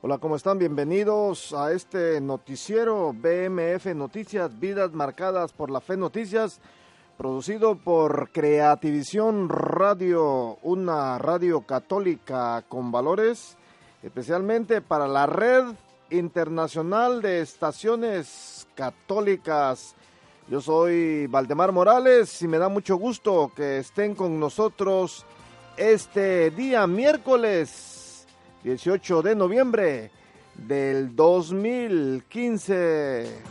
Hola, ¿cómo están? Bienvenidos a este noticiero BMF Noticias, Vidas Marcadas por la Fe Noticias, producido por Creativisión Radio, una radio católica con valores, especialmente para la red internacional de estaciones católicas yo soy Valdemar Morales y me da mucho gusto que estén con nosotros este día miércoles 18 de noviembre del 2015.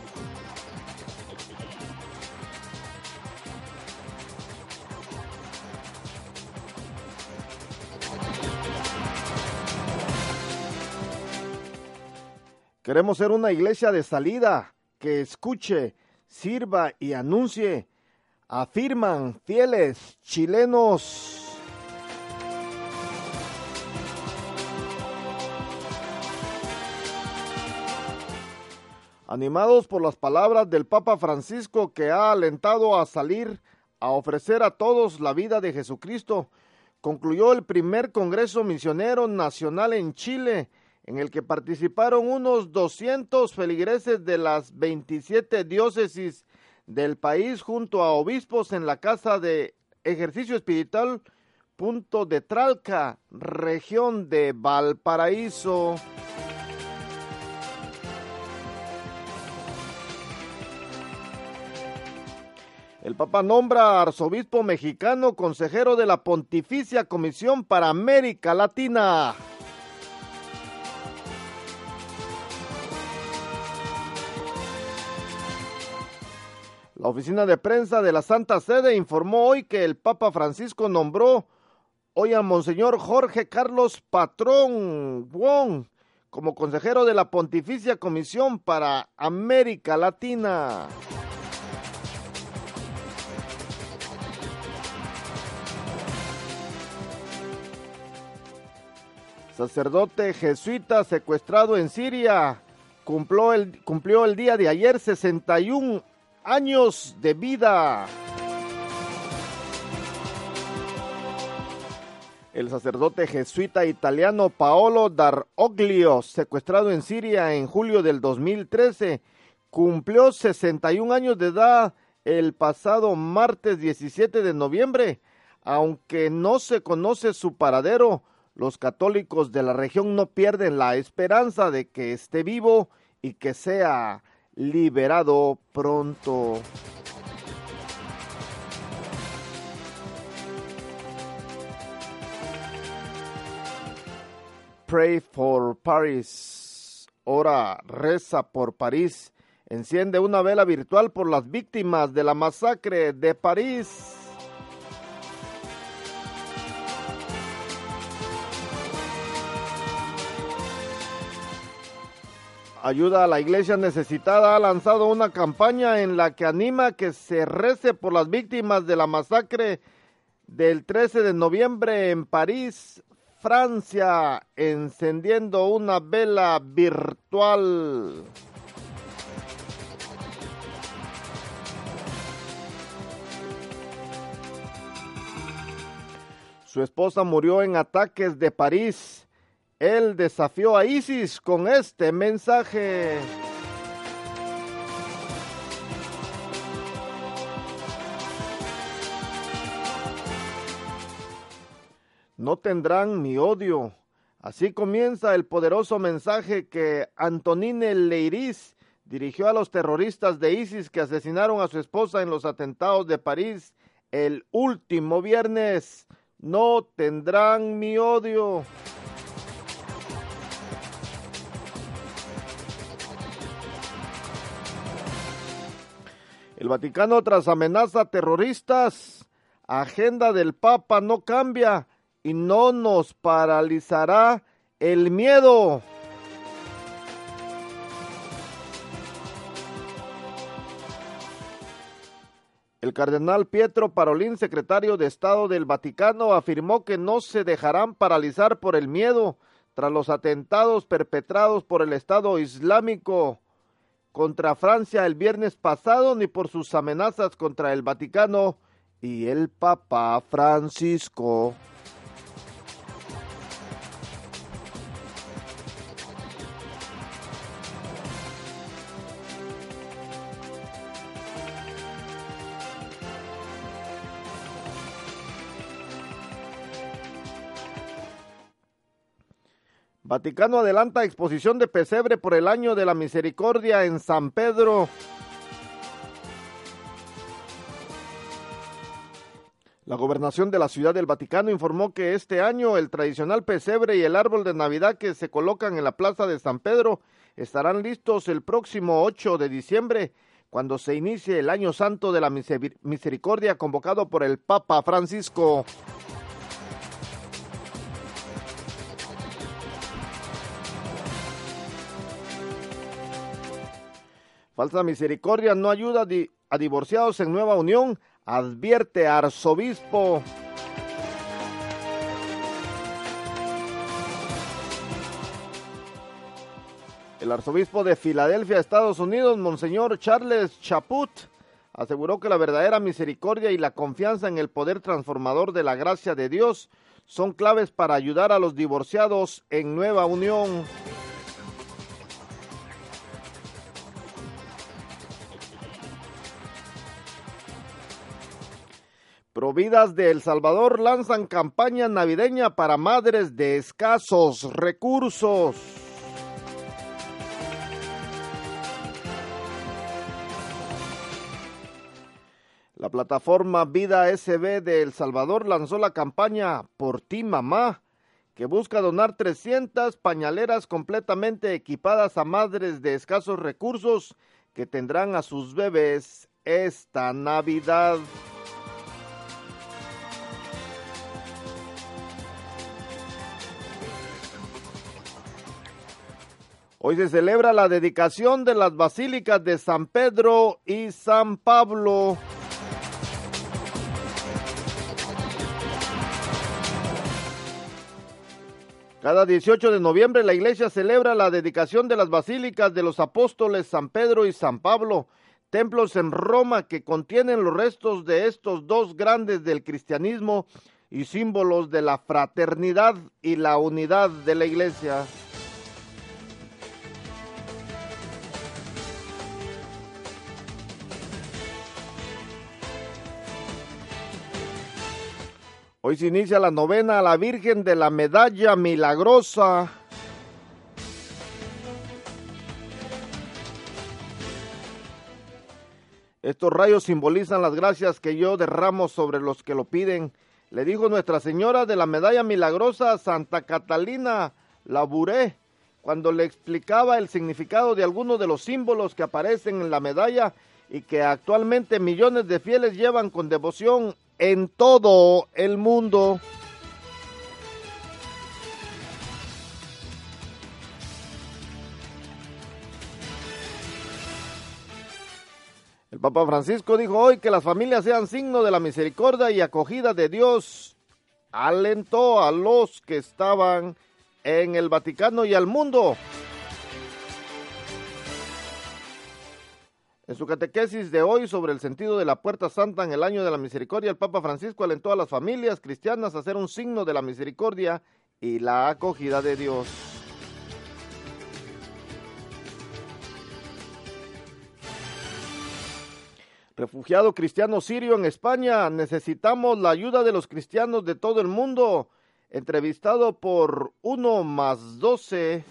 Queremos ser una iglesia de salida que escuche sirva y anuncie, afirman fieles chilenos. Animados por las palabras del Papa Francisco que ha alentado a salir a ofrecer a todos la vida de Jesucristo, concluyó el primer Congreso Misionero Nacional en Chile, en el que participaron unos 200 feligreses de las 27 diócesis del país junto a obispos en la Casa de Ejercicio Espiritual Punto de Tralca, región de Valparaíso. El Papa nombra arzobispo mexicano consejero de la Pontificia Comisión para América Latina. La oficina de prensa de la Santa Sede informó hoy que el Papa Francisco nombró hoy a Monseñor Jorge Carlos Patrón Wong como consejero de la Pontificia Comisión para América Latina. Sacerdote jesuita secuestrado en Siria cumplió el, cumplió el día de ayer 61 años de vida. El sacerdote jesuita italiano Paolo Dar'Oglio, secuestrado en Siria en julio del 2013, cumplió 61 años de edad el pasado martes 17 de noviembre. Aunque no se conoce su paradero, los católicos de la región no pierden la esperanza de que esté vivo y que sea liberado pronto. Pray for Paris. Ora, reza por París. Enciende una vela virtual por las víctimas de la masacre de París. Ayuda a la Iglesia Necesitada ha lanzado una campaña en la que anima que se rece por las víctimas de la masacre del 13 de noviembre en París, Francia, encendiendo una vela virtual. Su esposa murió en ataques de París él desafió a ISIS con este mensaje. No tendrán mi odio. Así comienza el poderoso mensaje que Antonine Leiris dirigió a los terroristas de ISIS que asesinaron a su esposa en los atentados de París el último viernes. No tendrán mi odio. El Vaticano, tras amenaza terroristas, agenda del Papa no cambia y no nos paralizará el miedo. El cardenal Pietro Parolín, secretario de Estado del Vaticano, afirmó que no se dejarán paralizar por el miedo tras los atentados perpetrados por el Estado Islámico contra Francia el viernes pasado ni por sus amenazas contra el Vaticano y el Papa Francisco. Vaticano adelanta exposición de pesebre por el año de la misericordia en San Pedro. La gobernación de la Ciudad del Vaticano informó que este año el tradicional pesebre y el árbol de Navidad que se colocan en la Plaza de San Pedro estarán listos el próximo 8 de diciembre, cuando se inicie el Año Santo de la Misericordia convocado por el Papa Francisco. Falsa misericordia no ayuda a divorciados en nueva unión, advierte arzobispo. El arzobispo de Filadelfia, Estados Unidos, Monseñor Charles Chaput, aseguró que la verdadera misericordia y la confianza en el poder transformador de la gracia de Dios son claves para ayudar a los divorciados en nueva unión. Providas de El Salvador lanzan campaña navideña para madres de escasos recursos. La plataforma Vida SB de El Salvador lanzó la campaña Por ti mamá, que busca donar 300 pañaleras completamente equipadas a madres de escasos recursos que tendrán a sus bebés esta Navidad. Hoy se celebra la dedicación de las basílicas de San Pedro y San Pablo. Cada 18 de noviembre la iglesia celebra la dedicación de las basílicas de los apóstoles San Pedro y San Pablo, templos en Roma que contienen los restos de estos dos grandes del cristianismo y símbolos de la fraternidad y la unidad de la iglesia. Hoy se inicia la novena a la Virgen de la Medalla Milagrosa. Estos rayos simbolizan las gracias que yo derramo sobre los que lo piden. Le dijo Nuestra Señora de la Medalla Milagrosa Santa Catalina Laburé cuando le explicaba el significado de algunos de los símbolos que aparecen en la medalla y que actualmente millones de fieles llevan con devoción en todo el mundo. El Papa Francisco dijo hoy que las familias sean signo de la misericordia y acogida de Dios. Alentó a los que estaban en el Vaticano y al mundo En su catequesis de hoy sobre el sentido de la puerta santa en el año de la misericordia, el Papa Francisco alentó a las familias cristianas a hacer un signo de la misericordia y la acogida de Dios. Refugiado cristiano sirio en España, necesitamos la ayuda de los cristianos de todo el mundo. Entrevistado por uno más doce.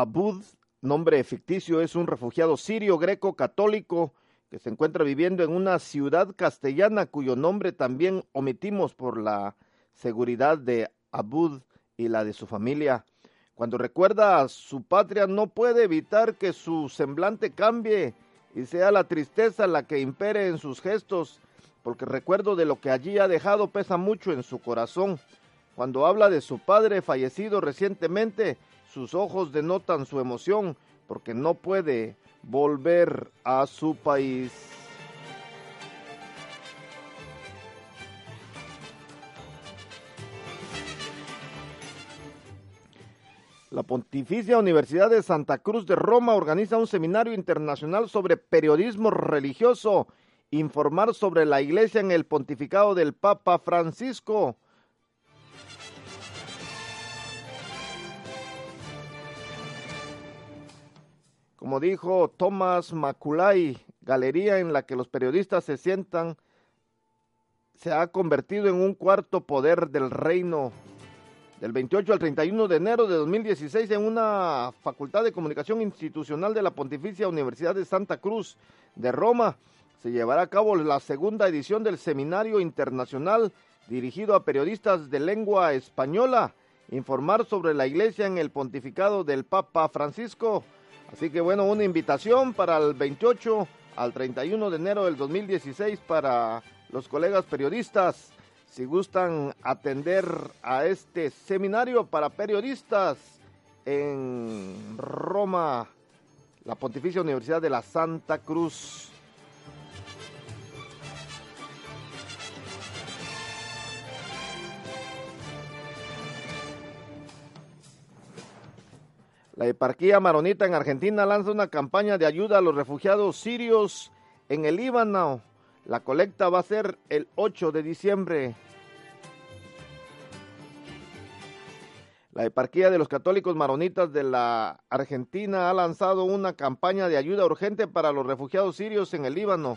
Abud, nombre ficticio, es un refugiado sirio greco católico que se encuentra viviendo en una ciudad castellana cuyo nombre también omitimos por la seguridad de Abud y la de su familia. Cuando recuerda a su patria no puede evitar que su semblante cambie y sea la tristeza la que impere en sus gestos, porque recuerdo de lo que allí ha dejado pesa mucho en su corazón. Cuando habla de su padre fallecido recientemente, sus ojos denotan su emoción, porque no puede volver a su país. La Pontificia Universidad de Santa Cruz de Roma organiza un seminario internacional sobre periodismo religioso, informar sobre la Iglesia en el pontificado del Papa Francisco. Como dijo Thomas Maculay, galería en la que los periodistas se sientan, se ha convertido en un cuarto poder del reino del 28 al 31 de enero de 2016 en una Facultad de Comunicación Institucional de la Pontificia Universidad de Santa Cruz de Roma. Se llevará a cabo la segunda edición del Seminario Internacional dirigido a periodistas de lengua española, informar sobre la Iglesia en el pontificado del Papa Francisco. Así que bueno, una invitación para el 28 al 31 de enero del 2016 para los colegas periodistas si gustan atender a este seminario para periodistas en Roma, la Pontificia Universidad de la Santa Cruz. La eparquía maronita en Argentina lanza una campaña de ayuda a los refugiados sirios en el Líbano. La colecta va a ser el 8 de diciembre. La eparquía de los católicos maronitas de la Argentina ha lanzado una campaña de ayuda urgente para los refugiados sirios en el Líbano.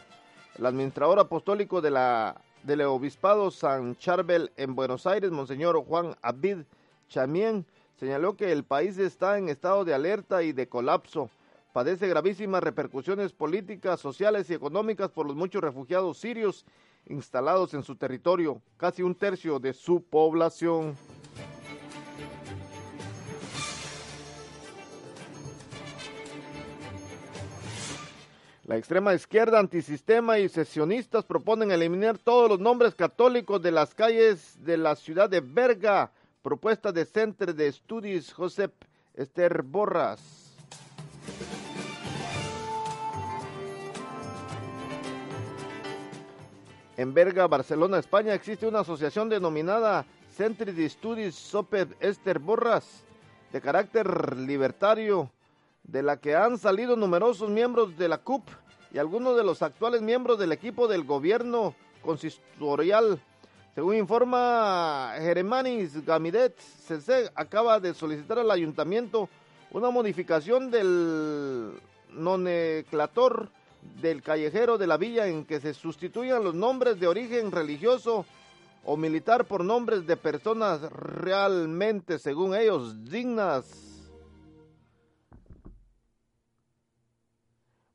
El administrador apostólico del obispado San Charbel en Buenos Aires, Monseñor Juan Abid Chamien, señaló que el país está en estado de alerta y de colapso padece gravísimas repercusiones políticas, sociales y económicas por los muchos refugiados sirios instalados en su territorio, casi un tercio de su población. La extrema izquierda antisistema y sesionistas proponen eliminar todos los nombres católicos de las calles de la ciudad de Berga, propuesta de Centro de Estudios Josep Esther Borras. En Berga, Barcelona, España, existe una asociación denominada Centre de Studies Soper Esther Borras, de carácter libertario, de la que han salido numerosos miembros de la CUP y algunos de los actuales miembros del equipo del gobierno consistorial. Según informa Jeremanis Gamidet, CC acaba de solicitar al ayuntamiento una modificación del nomenclator del callejero de la villa en que se sustituyan los nombres de origen religioso o militar por nombres de personas realmente, según ellos, dignas.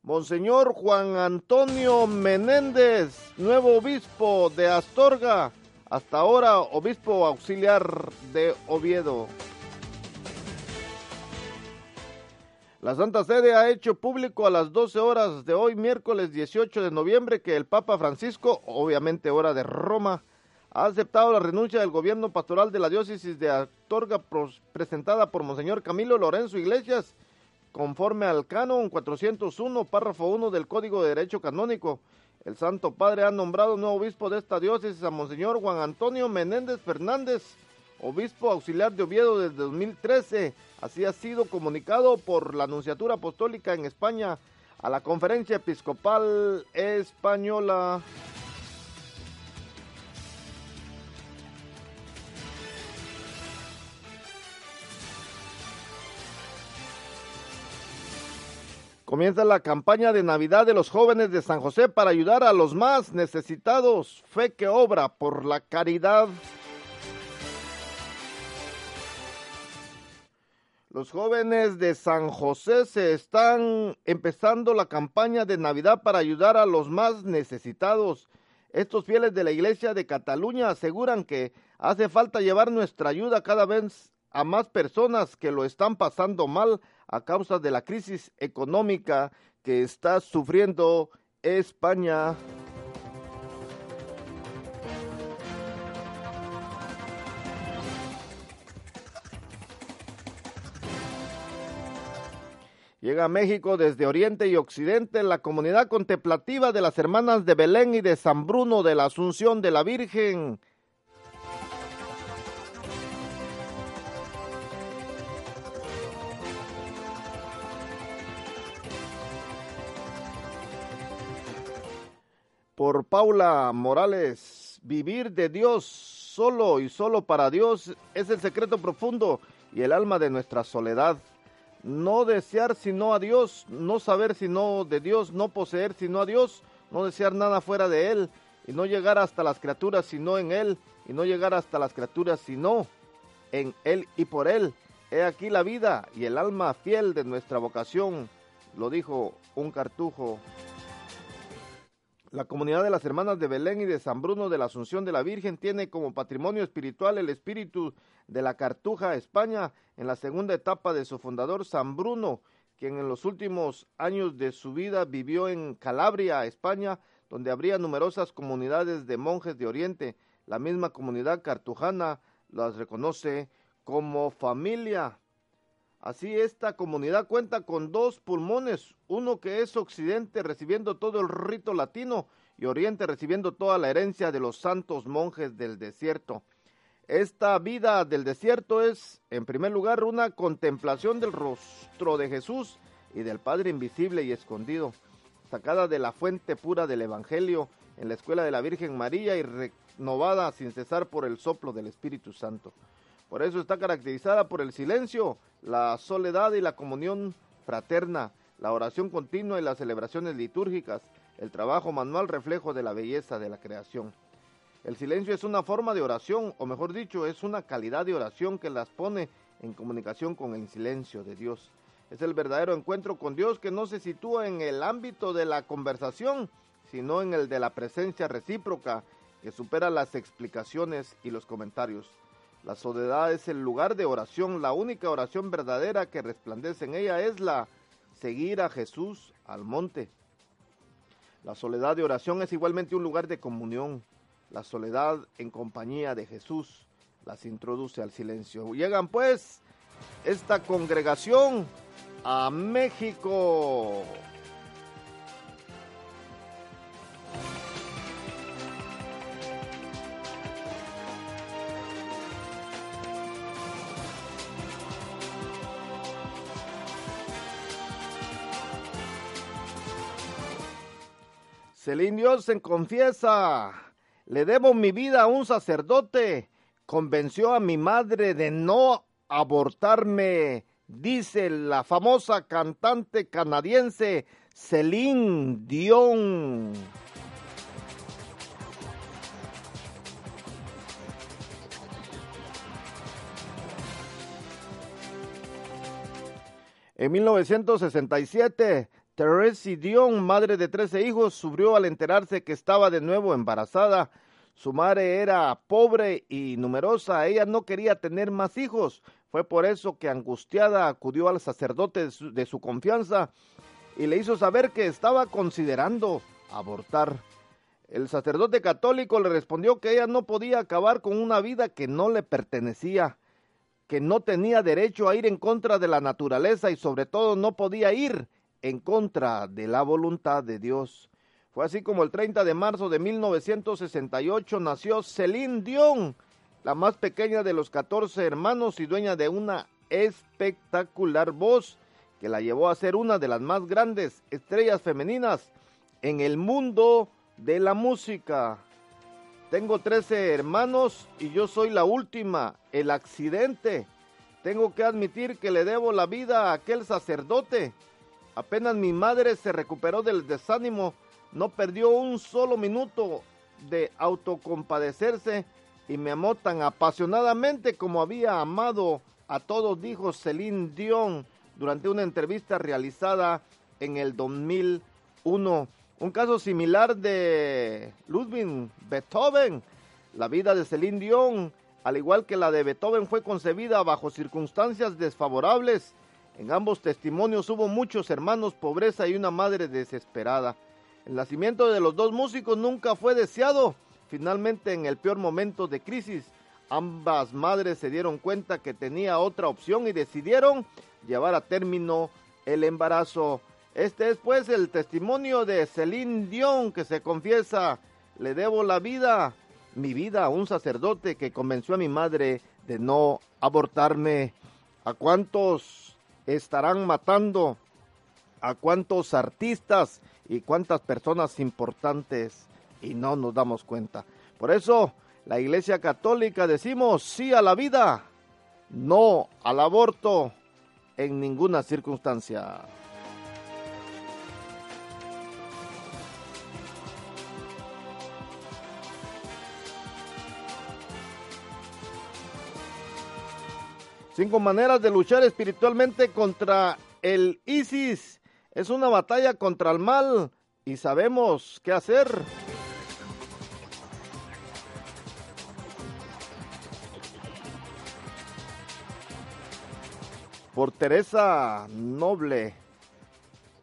Monseñor Juan Antonio Menéndez, nuevo obispo de Astorga, hasta ahora obispo auxiliar de Oviedo. La Santa Sede ha hecho público a las 12 horas de hoy, miércoles 18 de noviembre, que el Papa Francisco, obviamente hora de Roma, ha aceptado la renuncia del gobierno pastoral de la diócesis de Astorga presentada por Monseñor Camilo Lorenzo Iglesias, conforme al canon 401, párrafo 1 del Código de Derecho Canónico. El Santo Padre ha nombrado nuevo obispo de esta diócesis a Monseñor Juan Antonio Menéndez Fernández, obispo auxiliar de Oviedo desde 2013. Así ha sido comunicado por la Anunciatura Apostólica en España a la Conferencia Episcopal Española. Comienza la campaña de Navidad de los jóvenes de San José para ayudar a los más necesitados. Fe que obra por la caridad. Los jóvenes de San José se están empezando la campaña de Navidad para ayudar a los más necesitados. Estos fieles de la Iglesia de Cataluña aseguran que hace falta llevar nuestra ayuda cada vez a más personas que lo están pasando mal a causa de la crisis económica que está sufriendo España. Llega a México desde Oriente y Occidente la comunidad contemplativa de las hermanas de Belén y de San Bruno de la Asunción de la Virgen. Por Paula Morales, vivir de Dios solo y solo para Dios es el secreto profundo y el alma de nuestra soledad no desear sino a Dios, no saber sino de Dios, no poseer sino a Dios, no desear nada fuera de Él, y no llegar hasta las criaturas sino en Él, y no llegar hasta las criaturas sino en Él y por Él. He aquí la vida y el alma fiel de nuestra vocación, lo dijo un cartujo. La comunidad de las hermanas de Belén y de San Bruno de la Asunción de la Virgen tiene como patrimonio espiritual el espíritu de la Cartuja, España, en la segunda etapa de su fundador, San Bruno, quien en los últimos años de su vida vivió en Calabria, España, donde habría numerosas comunidades de monjes de Oriente. La misma comunidad cartujana las reconoce como familia. Así esta comunidad cuenta con dos pulmones, uno que es Occidente recibiendo todo el rito latino y Oriente recibiendo toda la herencia de los santos monjes del desierto. Esta vida del desierto es, en primer lugar, una contemplación del rostro de Jesús y del Padre invisible y escondido, sacada de la fuente pura del Evangelio en la escuela de la Virgen María y renovada sin cesar por el soplo del Espíritu Santo. Por eso está caracterizada por el silencio, la soledad y la comunión fraterna, la oración continua y las celebraciones litúrgicas, el trabajo manual reflejo de la belleza de la creación. El silencio es una forma de oración, o mejor dicho, es una calidad de oración que las pone en comunicación con el silencio de Dios. Es el verdadero encuentro con Dios que no se sitúa en el ámbito de la conversación, sino en el de la presencia recíproca que supera las explicaciones y los comentarios. La soledad es el lugar de oración, la única oración verdadera que resplandece en ella es la seguir a Jesús al monte. La soledad de oración es igualmente un lugar de comunión. La soledad en compañía de Jesús las introduce al silencio. Llegan pues esta congregación a México. Celine se confiesa, le debo mi vida a un sacerdote, convenció a mi madre de no abortarme, dice la famosa cantante canadiense Celine Dion. En 1967, Therese Dion, madre de trece hijos, sufrió al enterarse que estaba de nuevo embarazada. Su madre era pobre y numerosa, ella no quería tener más hijos. Fue por eso que angustiada acudió al sacerdote de su, confianza y le hizo saber que estaba considerando abortar. El sacerdote católico le respondió que ella no podía acabar con una vida que no le pertenecía, que no tenía derecho a ir en contra de la naturaleza y sobre todo no podía ir en contra de la voluntad de Dios. Fue así como el 30 de marzo de 1968 nació Celine Dion, la más pequeña de los 14 hermanos y dueña de una espectacular voz que la llevó a ser una de las más grandes estrellas femeninas en el mundo de la música. Tengo 13 hermanos y yo soy la última, el accidente. Tengo que admitir que le debo la vida a aquel sacerdote Apenas mi madre se recuperó del desánimo, no perdió un solo minuto de autocompadecerse y me amó tan apasionadamente como había amado a todos, dijo Celine Dion durante una entrevista realizada en el 2001. Un caso similar de Ludwig Beethoven. La vida de Celine Dion al igual que la de Beethoven, fue concebida bajo circunstancias desfavorables. En ambos testimonios hubo muchos hermanos, pobreza y una madre desesperada. El nacimiento de los dos músicos nunca fue deseado. Finalmente, en el peor momento de crisis, ambas madres se dieron cuenta que tenía otra opción y decidieron llevar a término el embarazo. Este es pues el testimonio de Celine Dion que se confiesa, le debo la vida mi vida a un sacerdote que convenció a mi madre de no abortarme. ¿A cuántos estarán matando? ¿A cuántos artistas y cuántas personas importantes? Y no nos damos cuenta. Por eso, la Iglesia Católica decimos sí a la vida, no al aborto en ninguna circunstancia. Cinco maneras de luchar espiritualmente contra el ISIS. Es una batalla contra el mal y sabemos qué hacer. Por Teresa Noble.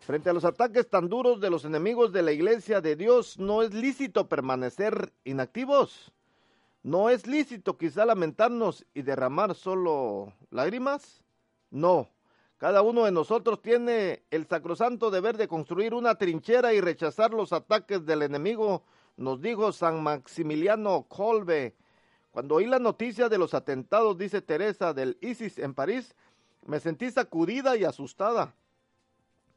Frente a los ataques tan duros de los enemigos de la iglesia de Dios, no es lícito permanecer inactivos. ¿No es lícito quizá lamentarnos y derramar solo lágrimas? No. Cada uno de nosotros tiene el sacrosanto deber de construir una trinchera y rechazar los ataques del enemigo, nos dijo San Maximiliano Colbe. Cuando oí la noticia de los atentados, dice Teresa, del ISIS en París, me sentí sacudida y asustada.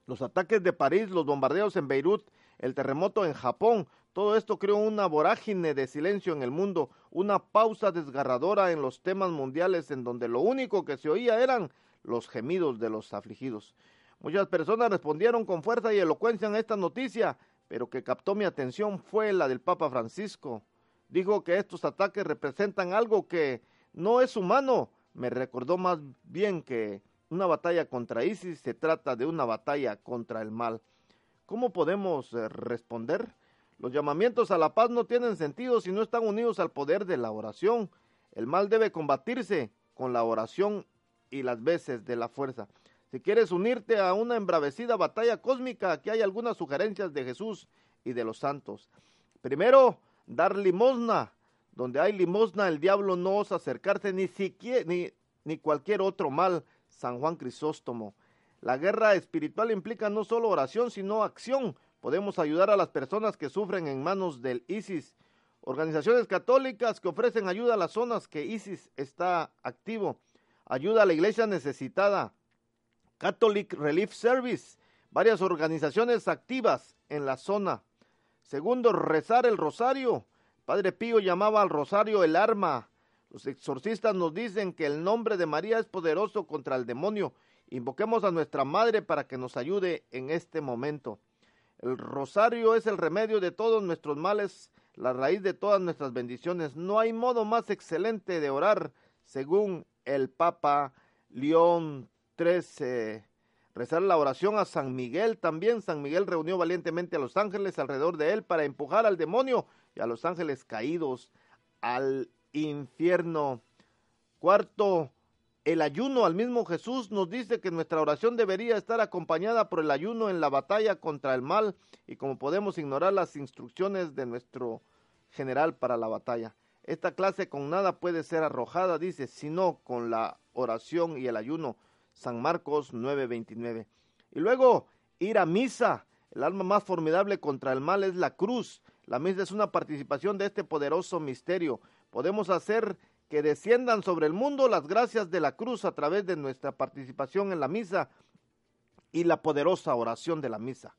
Los ataques de París, los bombardeos en Beirut, el terremoto en Japón, todo esto creó una vorágine de silencio en el mundo, una pausa desgarradora en los temas mundiales en donde lo único que se oía eran los gemidos de los afligidos. Muchas personas respondieron con fuerza y elocuencia a esta noticia, pero que captó mi atención fue la del Papa Francisco. Dijo que estos ataques representan algo que no es humano. Me recordó más bien que una batalla contra ISIS se trata de una batalla contra el mal. ¿Cómo podemos eh, responder? Los llamamientos a la paz no tienen sentido si no están unidos al poder de la oración. El mal debe combatirse con la oración y las veces de la fuerza. Si quieres unirte a una embravecida batalla cósmica, aquí hay algunas sugerencias de Jesús y de los santos. Primero, dar limosna. Donde hay limosna, el diablo no osa acercarse ni siquiera ni, ni cualquier otro mal. San Juan Crisóstomo. La guerra espiritual implica no solo oración, sino acción. Podemos ayudar a las personas que sufren en manos del ISIS. Organizaciones católicas que ofrecen ayuda a las zonas que ISIS está activo. Ayuda a la iglesia necesitada. Catholic Relief Service. Varias organizaciones activas en la zona. Segundo, rezar el rosario. Padre Pío llamaba al rosario el arma. Los exorcistas nos dicen que el nombre de María es poderoso contra el demonio. Invoquemos a nuestra Madre para que nos ayude en este momento. El rosario es el remedio de todos nuestros males, la raíz de todas nuestras bendiciones. No hay modo más excelente de orar, según el Papa León XIII. Rezar la oración a San Miguel también. San Miguel reunió valientemente a los ángeles alrededor de él para empujar al demonio y a los ángeles caídos al infierno. Cuarto, el ayuno al mismo Jesús nos dice que nuestra oración debería estar acompañada por el ayuno en la batalla contra el mal y como podemos ignorar las instrucciones de nuestro general para la batalla. Esta clase con nada puede ser arrojada, dice, sino con la oración y el ayuno. San Marcos 9:29. Y luego ir a misa. El alma más formidable contra el mal es la cruz. La misa es una participación de este poderoso misterio. Podemos hacer que desciendan sobre el mundo las gracias de la cruz a través de nuestra participación en la misa y la poderosa oración de la misa.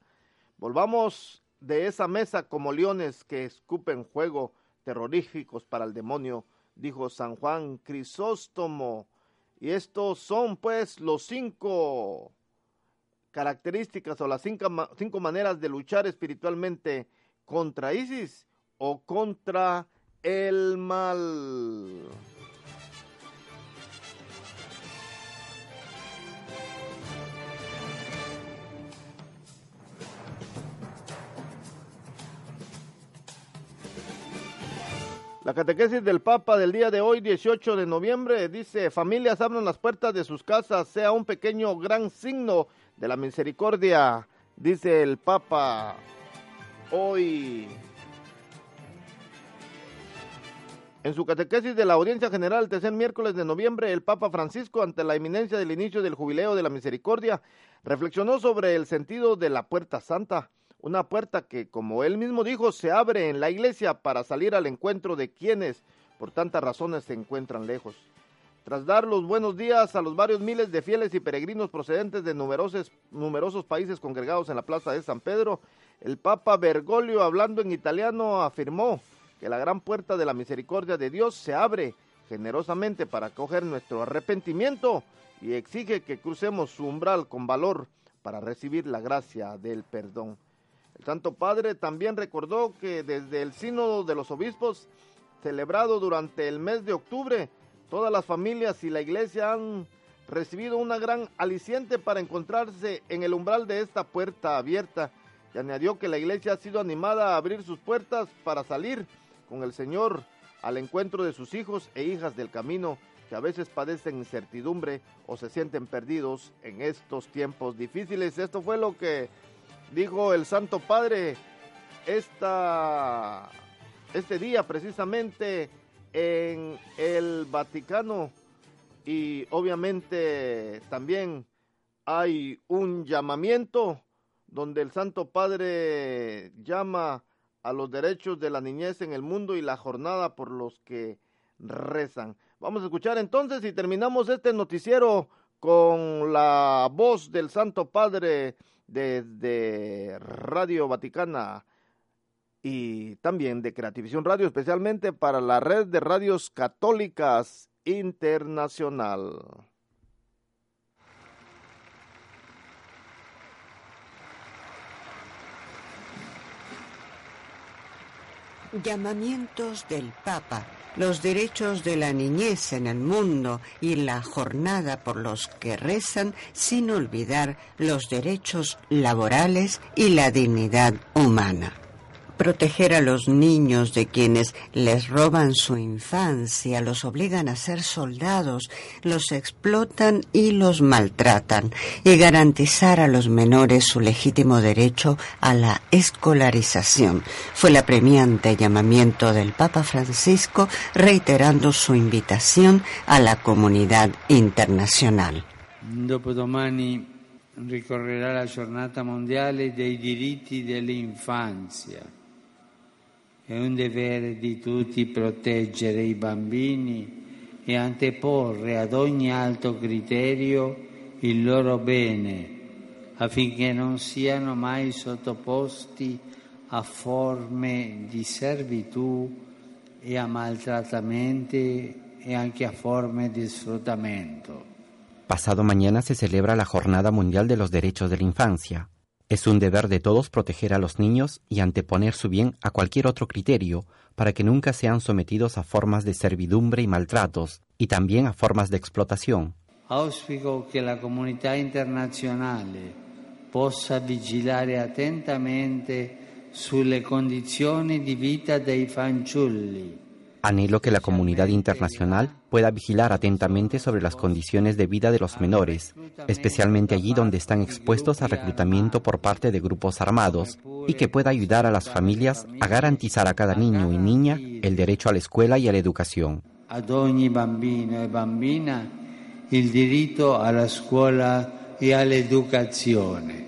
Volvamos de esa mesa como leones que escupen fuego terroríficos para el demonio, dijo San Juan Crisóstomo. Y estos son pues los cinco características o las cinco, cinco maneras de luchar espiritualmente contra ISIS o contra el mal. La catequesis del Papa del día de hoy, 18 de noviembre, dice, familias abran las puertas de sus casas, sea un pequeño gran signo de la misericordia, dice el Papa hoy. En su catequesis de la audiencia general el tercer miércoles de noviembre, el Papa Francisco, ante la inminencia del inicio del jubileo de la misericordia, reflexionó sobre el sentido de la puerta santa una puerta que, como él mismo dijo, se abre en la iglesia para salir al encuentro de quienes, por tantas razones, se encuentran lejos. Tras dar los buenos días a los varios miles de fieles y peregrinos procedentes de numerosos, numerosos países congregados en la plaza de San Pedro, el Papa Bergoglio, hablando en italiano, afirmó que la gran puerta de la misericordia de Dios se abre generosamente para acoger nuestro arrepentimiento y exige que crucemos su umbral con valor para recibir la gracia del perdón. El Santo Padre también recordó que desde el Sínodo de los Obispos, celebrado durante el mes de octubre, todas las familias y la Iglesia han recibido una gran aliciente para encontrarse en el umbral de esta puerta abierta y añadió que la Iglesia ha sido animada a abrir sus puertas para salir con el Señor al encuentro de sus hijos e hijas del camino que a veces padecen incertidumbre o se sienten perdidos en estos tiempos difíciles. Esto fue lo que dijo el Santo Padre esta, este día precisamente en el Vaticano y obviamente también hay un llamamiento donde el Santo Padre llama a los derechos de la niñez en el mundo y la jornada por los que rezan. Vamos a escuchar entonces y terminamos este noticiero con la voz del Santo Padre desde Radio Vaticana y también de Creativisión Radio, especialmente para la red de radios católicas internacional. Llamamientos del Papa los derechos de la niñez en el mundo y la jornada por los que rezan sin olvidar los derechos laborales y la dignidad humana proteger a los niños de quienes les roban su infancia, los obligan a ser soldados, los explotan y los maltratan, y garantizar a los menores su legítimo derecho a la escolarización. Fue el apremiante llamamiento del Papa Francisco reiterando su invitación a la comunidad internacional. Dopodomani ricorrerà la giornata mondiale dei diritti dell'infanzia. È un dovere di tutti proteggere i bambini e anteporre ad ogni alto criterio il loro bene affinché non siano mai sottoposti a forme di servitù e a maltrattamenti e anche a forme di sfruttamento. Pasado mañana se celebra la Jornada Mundial de los Derechos de la Infancia. Es un deber de todos proteger a los niños y anteponer su bien a cualquier otro criterio para que nunca sean sometidos a formas de servidumbre y maltratos y también a formas de explotación. Auspico que la comunidad internacional possa vigilare attentamente sulle condizioni di vita dei fanciulli Anhelo que la comunidad internacional pueda vigilar atentamente sobre las condiciones de vida de los menores, especialmente allí donde están expuestos a reclutamiento por parte de grupos armados, y que pueda ayudar a las familias a garantizar a cada niño y niña el derecho a la escuela y a la educación. Bambino e bambina il diritto alla scuola e all'educazione.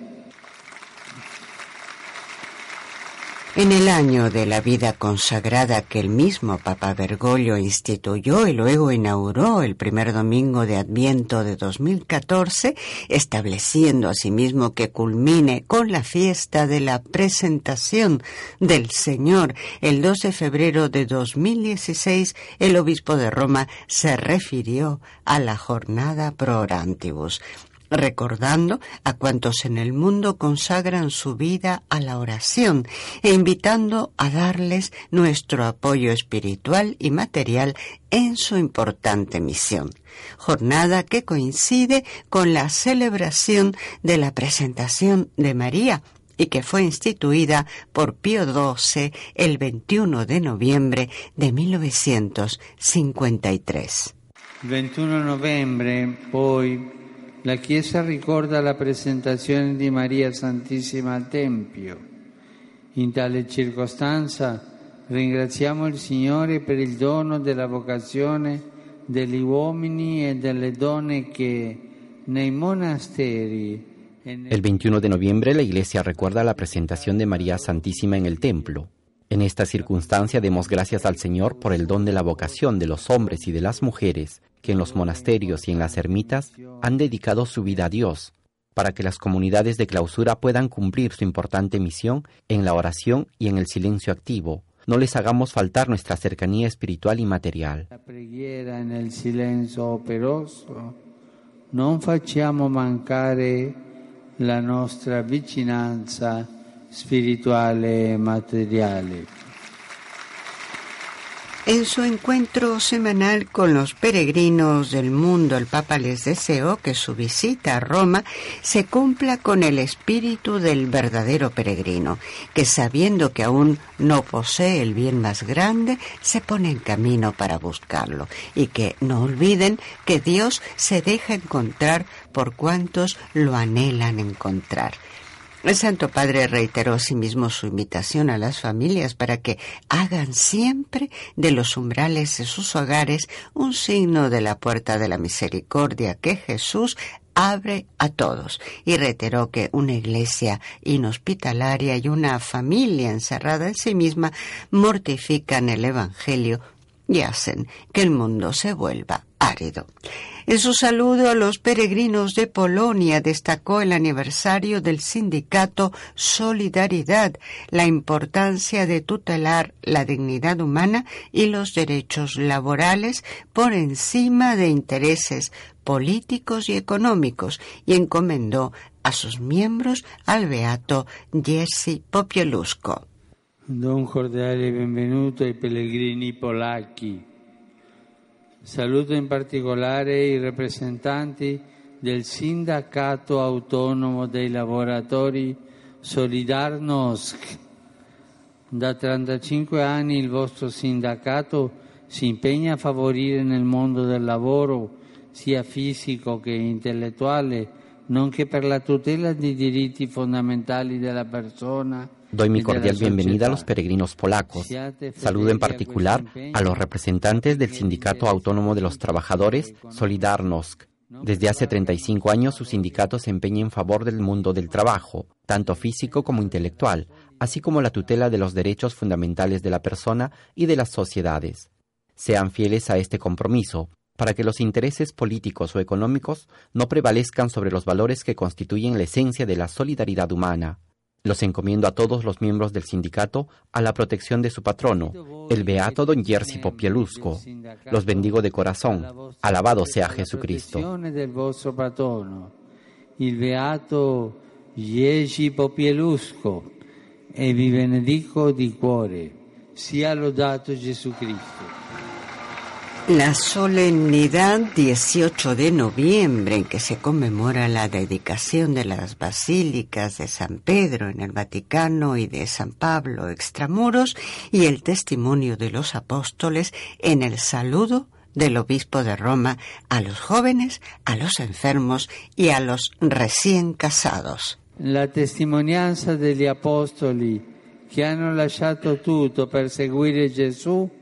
En el año de la vida consagrada que el mismo Papa Bergoglio instituyó y luego inauguró el primer domingo de Adviento de 2014, estableciendo asimismo que culmine con la fiesta de la presentación del Señor. El 2 de febrero de 2016, el obispo de Roma se refirió a la jornada pro orantibus, recordando a cuantos en el mundo consagran su vida a la oración e invitando a darles nuestro apoyo espiritual y material en su importante misión. Jornada que coincide con la celebración de la presentación de María y que fue instituida por Pío XII el 21 de noviembre de 1953. Il 21 novembre poi la Chiesa ricorda la presentazione di Maria Santissima al Tempio. In tale circostanza ringraziamo il Signore per il dono della vocazione degli uomini e delle donne che nei monasteri El 21 de noviembre la Iglesia recuerda la presentación de María Santísima en el templo. En esta circunstancia demos gracias al Señor por el don de la vocación de los hombres y de las mujeres que en los monasterios y en las ermitas han dedicado su vida a Dios, para que las comunidades de clausura puedan cumplir su importante misión en la oración y en el silencio activo. No les hagamos faltar nuestra cercanía espiritual y material. La preghiera nel silenzio operoso, non facciamo mancare la nostra vicinanza spirituale e materiale. En su encuentro semanal con los peregrinos del mundo, el Papa les deseó que su visita a Roma se cumpla con el espíritu del verdadero peregrino, que sabiendo que aún no posee el bien más grande, se pone en camino para buscarlo, y que no olviden que Dios se deja encontrar por cuantos lo anhelan encontrar. El Santo Padre reiteró asimismo su invitación a las familias para que hagan siempre de los umbrales de sus hogares un signo de la puerta de la misericordia que Jesús abre a todos. Y reiteró que una iglesia inhospitalaria y una familia encerrada en sí misma mortifican el Evangelio y hacen que el mundo se vuelva árido. En su saludo a los peregrinos de Polonia destacó el aniversario del sindicato Solidaridad, la importancia de tutelar la dignidad humana y los derechos laborales por encima de intereses políticos y económicos y encomendó a sus miembros al beato Jesse Popielusco. Don cordiale benvenuto ai pellegrini polacchi. Saluto in particolare i rappresentanti del Sindacato Autonomo dei Lavoratori Solidarnosc. Da 35 anni il vostro sindacato si impegna a favorire nel mondo del lavoro, sia fisico che intellettuale, nonché per la tutela dei diritti fondamentali della persona Doy mi cordial bienvenida a los peregrinos polacos. Saludo en particular a los representantes del Sindicato Autónomo de los Trabajadores, Solidarnosc. Desde hace 35 años su sindicato se empeña en favor del mundo del trabajo, tanto físico como intelectual, así como la tutela de los derechos fundamentales de la persona y de las sociedades. Sean fieles a este compromiso, para que los intereses políticos o económicos no prevalezcan sobre los valores que constituyen la esencia de la solidaridad humana. Los encomiendo a todos los miembros del sindicato a la protección de su patrono, el beato don Jerzy Popielusco. Los bendigo de corazón. Alabado sea Jesucristo. del vostro patrono, il beato Jerzy Popielusco, e vi benedico di cuore. Sia lodato Jesucristo. La solemnidad 18 de noviembre en que se conmemora la dedicación de las basílicas de San Pedro en el Vaticano y de San Pablo extramuros y el testimonio de los apóstoles en el saludo del obispo de Roma a los jóvenes, a los enfermos y a los recién casados. La testimonianza degli apostoli che hanno lasciato tutto per seguire Gesù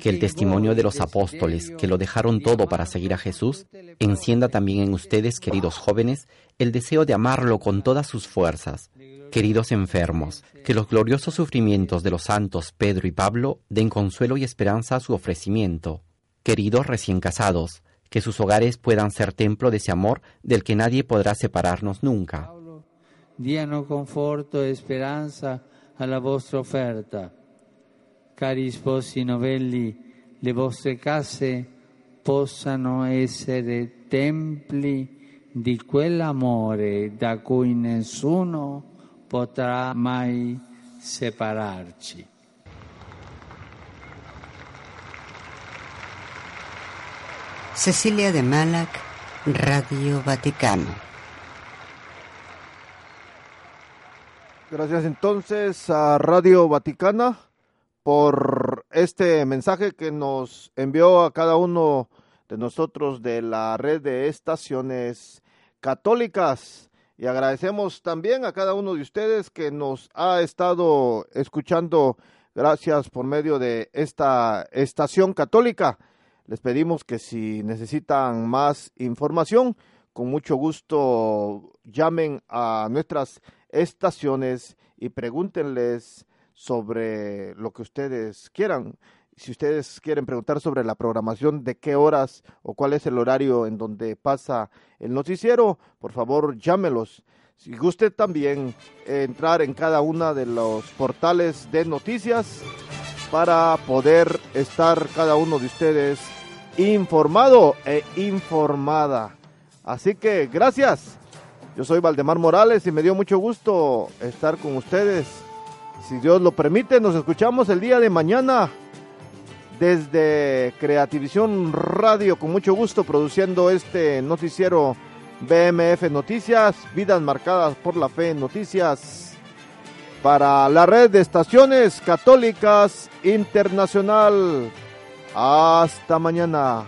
que el testimonio de los apóstoles que lo dejaron todo para seguir a Jesús encienda también en ustedes, queridos jóvenes, el deseo de amarlo con todas sus fuerzas. Queridos enfermos, que los gloriosos sufrimientos de los santos Pedro y Pablo den consuelo y esperanza a su ofrecimiento. Queridos recién casados, que sus hogares puedan ser templo de ese amor del que nadie podrá separarnos nunca. Diano conforto e esperanza alla vostra offerta cari sposi novelli, le vostre case possano essere templi di quell'amore da cui nessuno potrà mai separarci. Cecilia de Malac, Radio Vaticano. Gracias entonces a Radio Vaticana por este mensaje que nos envió a cada uno de nosotros de la red de estaciones católicas. Y agradecemos también a cada uno de ustedes que nos ha estado escuchando. Gracias por medio de esta estación católica. Les pedimos que si necesitan más información, con mucho gusto llamen a nuestras estaciones y pregúntenles sobre lo que ustedes quieran. Si ustedes quieren preguntar sobre la programación, de qué horas o cuál es el horario en donde pasa el noticiero, por favor llámelos. Si guste también entrar en cada una de los portales de noticias para poder estar cada uno de ustedes informado e informada. Así que gracias. Yo soy Valdemar Morales y me dio mucho gusto estar con ustedes. Si Dios lo permite, nos escuchamos el día de mañana desde Creativisión Radio, con mucho gusto produciendo este noticiero BMF Noticias, vidas marcadas por la fe noticias, para la red de estaciones católicas internacional. Hasta mañana.